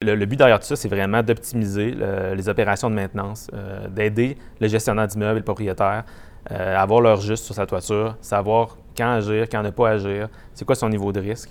Le, but derrière tout ça, c'est vraiment d'optimiser les opérations de maintenance, euh, d'aider le gestionnaire d'immeuble et le propriétaire euh, à avoir leur juste sur sa toiture, savoir quand agir, quand ne pas agir, c'est quoi son niveau de risque.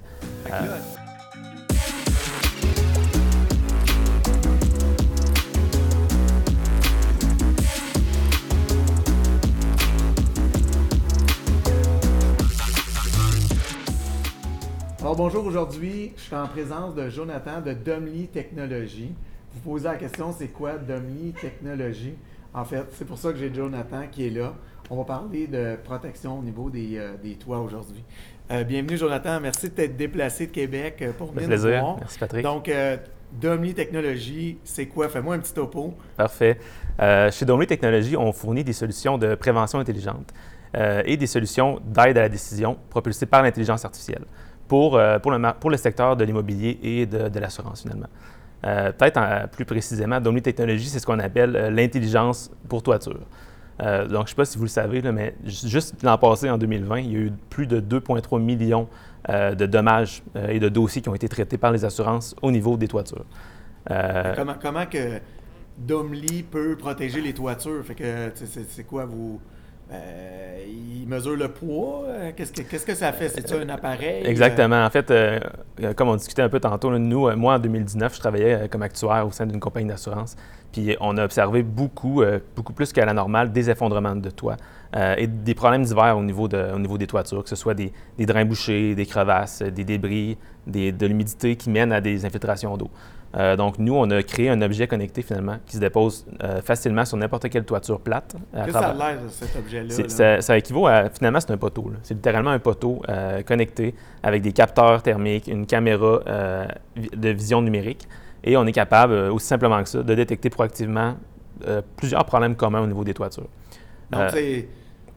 Bonjour, aujourd'hui, je suis en présence de Jonathan de Domly Technologies. Vous posez la question, c'est quoi Domly Technologies? En fait, c'est pour ça que j'ai Jonathan qui est là. On va parler de protection au niveau des, euh, toits aujourd'hui. Euh, bienvenue, Jonathan. Merci de t'être déplacé de Québec euh, pour venir plaisir. voir. Merci, Patrick. Donc, Domly Technologies, c'est quoi? Fais-moi un petit topo. Parfait. chez Domly Technologies, on fournit des solutions de prévention intelligente et des solutions d'aide à la décision propulsées par l'intelligence artificielle pour, euh, pour, le, secteur de l'immobilier et de, l'assurance, finalement. Euh, peut-être plus précisément, Domly Technologies, c'est ce qu'on appelle euh, l'intelligence pour toiture. donc, je ne sais pas si vous le savez, mais juste l'an passé, en 2020, il y a eu plus de 2,3 millions de dommages et de dossiers qui ont été traités par les assurances au niveau des toitures. comment, comment que Domly peut protéger les toitures? C'est quoi vous euh, il mesure le poids. Euh, qu'est-ce que, ça fait? C'est-tu un appareil? Exactement. En fait, euh, comme on discutait un peu tantôt, nous, moi, en 2019, je travaillais comme actuaire au sein d'une compagnie d'assurance. Puis on a observé beaucoup, beaucoup plus qu'à la normale, des effondrements de toit et des problèmes divers au niveau, de, au niveau des toitures, que ce soit des, des drains bouchés, des crevasses, des débris, de l'humidité qui mènent à des infiltrations d'eau. Euh, donc, nous, on a créé un objet connecté finalement qui se dépose euh, facilement sur n'importe quelle toiture plate. Qu'est-ce que ça a l'air, cet objet-là? Ça, équivaut à, finalement, c'est un poteau. C'est littéralement un poteau euh, connecté avec des capteurs thermiques, une caméra de vision numérique. Et on est capable, aussi simplement que ça, de détecter proactivement plusieurs problèmes communs au niveau des toitures. Donc, c'est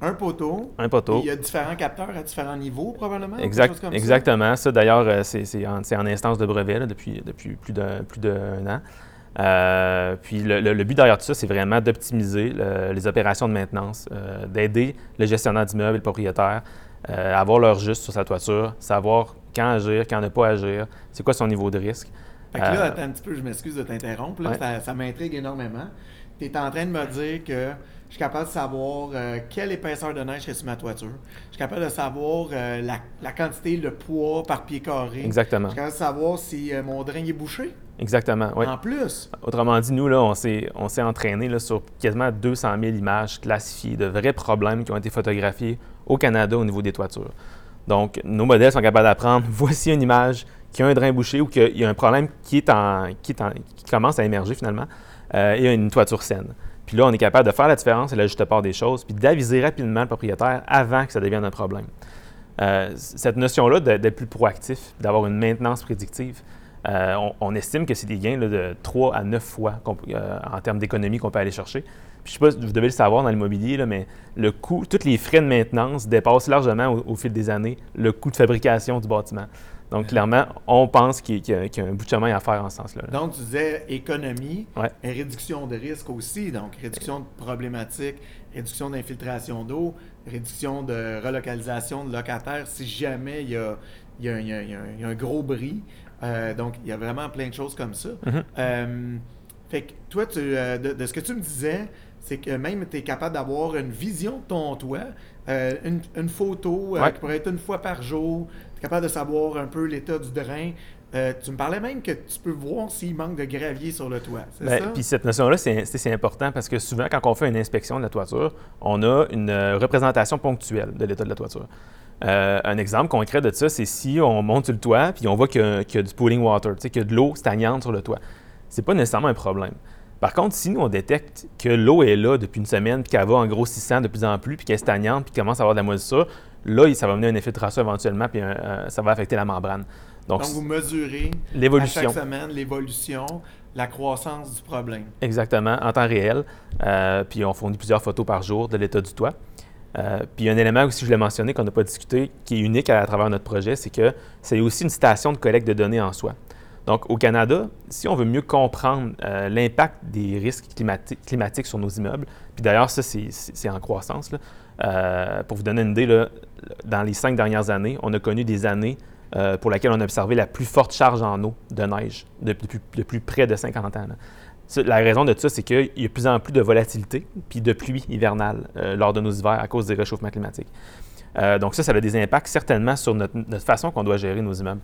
un poteau. Un poteau. Il y a différents capteurs à différents niveaux, probablement. Exact, exactement. Ça, d'ailleurs, euh, c'est en, instance de brevet depuis, depuis plus d'un plus an. Euh, puis le, but derrière tout ça, c'est vraiment d'optimiser les opérations de maintenance, euh, d'aider le gestionnaire d'immeuble et le propriétaire à avoir leur juste sur sa toiture, savoir quand agir, quand ne pas agir, c'est quoi son niveau de risque. Fait que là, attends un petit peu, je m'excuse de t'interrompre, ça, ça m'intrigue énormément. Tu es en train de me dire que je suis capable de savoir euh, quelle épaisseur de neige est sur ma toiture. Je suis capable de savoir euh, la, quantité, le poids par pied carré. Exactement. Je suis capable de savoir si euh, mon drain est bouché. Exactement, oui. En plus. Autrement dit, nous, là, on s'est, on s'est entraîné là, sur quasiment 200 000 images classifiées de vrais problèmes qui ont été photographiés au Canada au niveau des toitures. Donc, nos modèles sont capables d'apprendre voici une image qui a un drain bouché ou qu'il y a un problème qui, est en, qui, est qui commence à émerger finalement et une toiture saine. Puis là, on est capable de faire la différence et la juste part des choses, puis d'aviser rapidement le propriétaire avant que ça devienne un problème. Euh, cette notion-là d'être plus proactif, d'avoir une maintenance prédictive, euh, on, estime que c'est des gains de 3 à 9 fois euh, en termes d'économie qu'on peut aller chercher. Puis, je ne sais pas si vous devez le savoir dans l'immobilier, mais le coût, tous les frais de maintenance dépassent largement au fil des années le coût de fabrication du bâtiment. Donc, clairement, on pense qu'il y, a un bout de chemin à faire en ce sens-là. Donc, tu disais économie et réduction de risque aussi. Donc, réduction de problématiques, réduction d'infiltration d'eau, réduction de relocalisation de locataires si jamais il y a, un, gros bris. Euh, donc, il y a vraiment plein de choses comme ça. Mm-hmm. Euh, fait que toi, tu, euh, de, ce que tu me disais, c'est que même tu es capable d'avoir une vision de ton toit, une, photo qui pourrait être une fois par jour, capable de savoir un peu l'état du drain. Euh, tu me parlais même que tu peux voir s'il manque de gravier sur le toit, c'est ben, ça? Puis cette notion-là, c'est important parce que souvent, quand on fait une inspection de la toiture, on a une euh, représentation ponctuelle de l'état de la toiture. Euh, un exemple concret de ça, c'est si on monte sur le toit puis on voit qu'il y, a du pooling water, qu'il y a de l'eau stagnante sur le toit. C'est pas nécessairement un problème. Par contre, si nous, on détecte que l'eau est là depuis une semaine, puis qu'elle va en grossissant de plus en plus, puis qu'elle est stagnante, puis commence à avoir de la moisissure, là, ça va venir une infiltration éventuellement, puis ça va affecter la membrane. Donc, vous mesurez l'évolution. chaque semaine l'évolution, la croissance du problème. Exactement, en temps réel. Euh, puis on fournit plusieurs photos par jour de l'état du toit. Euh, puis un élément aussi, je voulais mentionner, qu'on n'a pas discuté, qui est unique à, travers notre projet, c'est que c'est aussi une station de collecte de données en soi. Donc, au Canada, si on veut mieux comprendre euh, l'impact des risques climatiques sur nos immeubles, puis d'ailleurs, ça, c'est en croissance, là, pour vous donner une idée, dans les cinq dernières années, on a connu des années pour laquelle on a observé la plus forte charge en eau de neige depuis, depuis près de 50 ans. La raison de ça, c'est qu'il y a de plus en plus de volatilité puis de pluie hivernale lors de nos hivers à cause des réchauffements climatiques. donc ça, ça a des impacts certainement sur notre, façon qu'on doit gérer nos immeubles.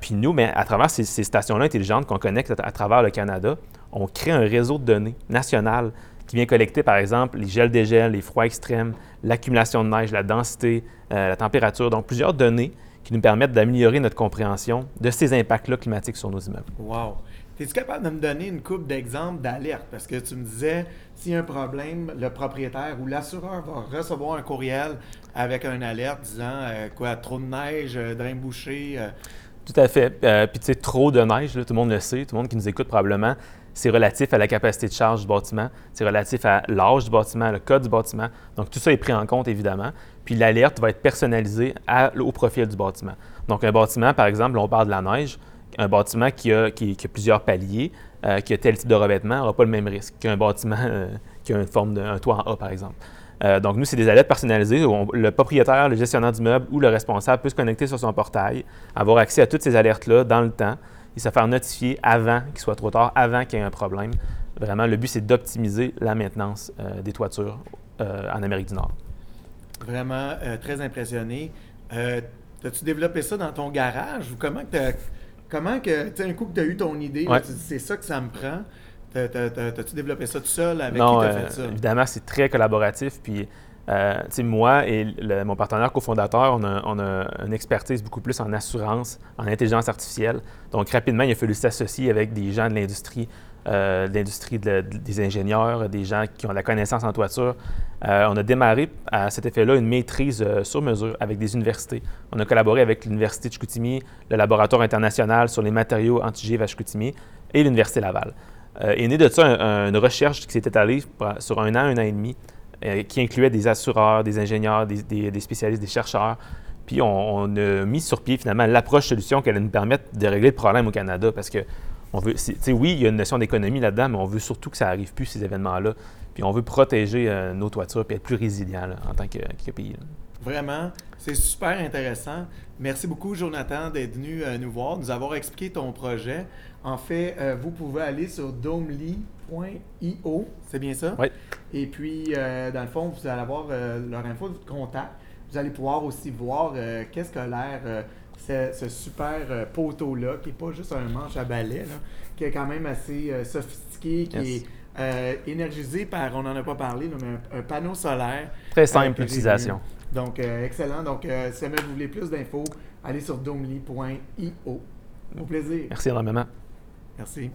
Puis nous, mais à travers ces, stations-là intelligentes qu'on connecte à, travers le Canada, on crée un réseau de données national qui vient collecter, par exemple, les gels dégels, les froids extrêmes, l'accumulation de neige, la densité, la température, donc plusieurs données qui nous permettent d'améliorer notre compréhension de ces impacts-là climatiques sur nos immeubles. Wow! Es-tu capable de me donner une coupe d'exemples d'alerte? Parce que tu me disais, s'il y a un problème, le propriétaire ou l'assureur va recevoir un courriel avec une alerte disant euh, quoi, trop de neige, euh, drain bouché. Euh. Tout à fait. Puis tu sais, trop de neige, tout le monde le sait, tout le monde qui nous écoute probablement, c'est relatif à la capacité de charge du bâtiment, c'est relatif à l'âge du bâtiment, le code du bâtiment. Donc tout ça est pris en compte évidemment. Puis l'alerte va être personnalisée au profil du bâtiment. Donc un bâtiment, par exemple, on parle de la neige, un bâtiment qui a, plusieurs paliers, euh, qui a tel type de revêtement, n'aura pas le même risque qu'un bâtiment euh, qui a une forme d'un toit en A, par exemple. Euh, donc, nous, c'est des alertes personnalisées où le propriétaire, le gestionnaire d'immeuble ou le responsable peut se connecter sur son portail, avoir accès à toutes ces alertes-là dans le temps et se faire notifier avant qu'il soit trop tard, avant qu'il y ait un problème. Vraiment, le but, c'est d'optimiser la maintenance des toitures en Amérique du Nord. Vraiment très impressionné. As-tu développé ça dans ton garage ou comment tu as Comment que, tu sais, un coup que tu as eu ton idée, c'est ça que ça me prend. T'as-tu développé ça tout seul? Avec qui t'as fait euh, ça? Évidemment, c'est très collaboratif. Puis, euh, moi et mon partenaire cofondateur, on a, on a, une expertise beaucoup plus en assurance, en intelligence artificielle. Donc, rapidement, il a fallu s'associer avec des gens de l'industrie euh, l'industrie des ingénieurs, des gens qui ont la connaissance en toiture. Euh, on a démarré à cet effet-là une maîtrise euh, sur mesure avec des universités. On a collaboré avec l'Université de Chicoutimi, le laboratoire international sur les matériaux anti-GIV à Chicoutimi et l'Université Laval. est né de ça une recherche qui s'est étalée sur un an, un an et demi, qui incluait des assureurs, des ingénieurs, des, spécialistes, des chercheurs. Puis on, on, a mis sur pied finalement l'approche solution qui allait nous permettre de régler le problème au Canada parce que on veut, oui, il y a une notion d'économie là-dedans, mais on veut surtout que ça n'arrive plus, ces événements-là. Puis on veut protéger euh, nos toitures et être plus résilient en tant que, pays. Vraiment, c'est super intéressant. Merci beaucoup, Jonathan, d'être venu euh, nous voir, nous avoir expliqué ton projet. En fait, euh, vous pouvez aller sur domely.io, c'est bien ça? Oui. Et puis, dans le fond, vous allez avoir leur info de contact. Vous allez pouvoir aussi voir qu'est-ce que l'air ce, super euh, poteau-là, qui n'est pas juste un manche à balai, qui est quand même assez euh, sophistiqué, qui est euh, énergisé par, on n'en a pas parlé, mais un, panneau solaire. Très simple d'utilisation. Donc, excellent. Donc, si jamais vous voulez plus d'infos, allez sur domly.io. Au plaisir. Merci énormément. Merci.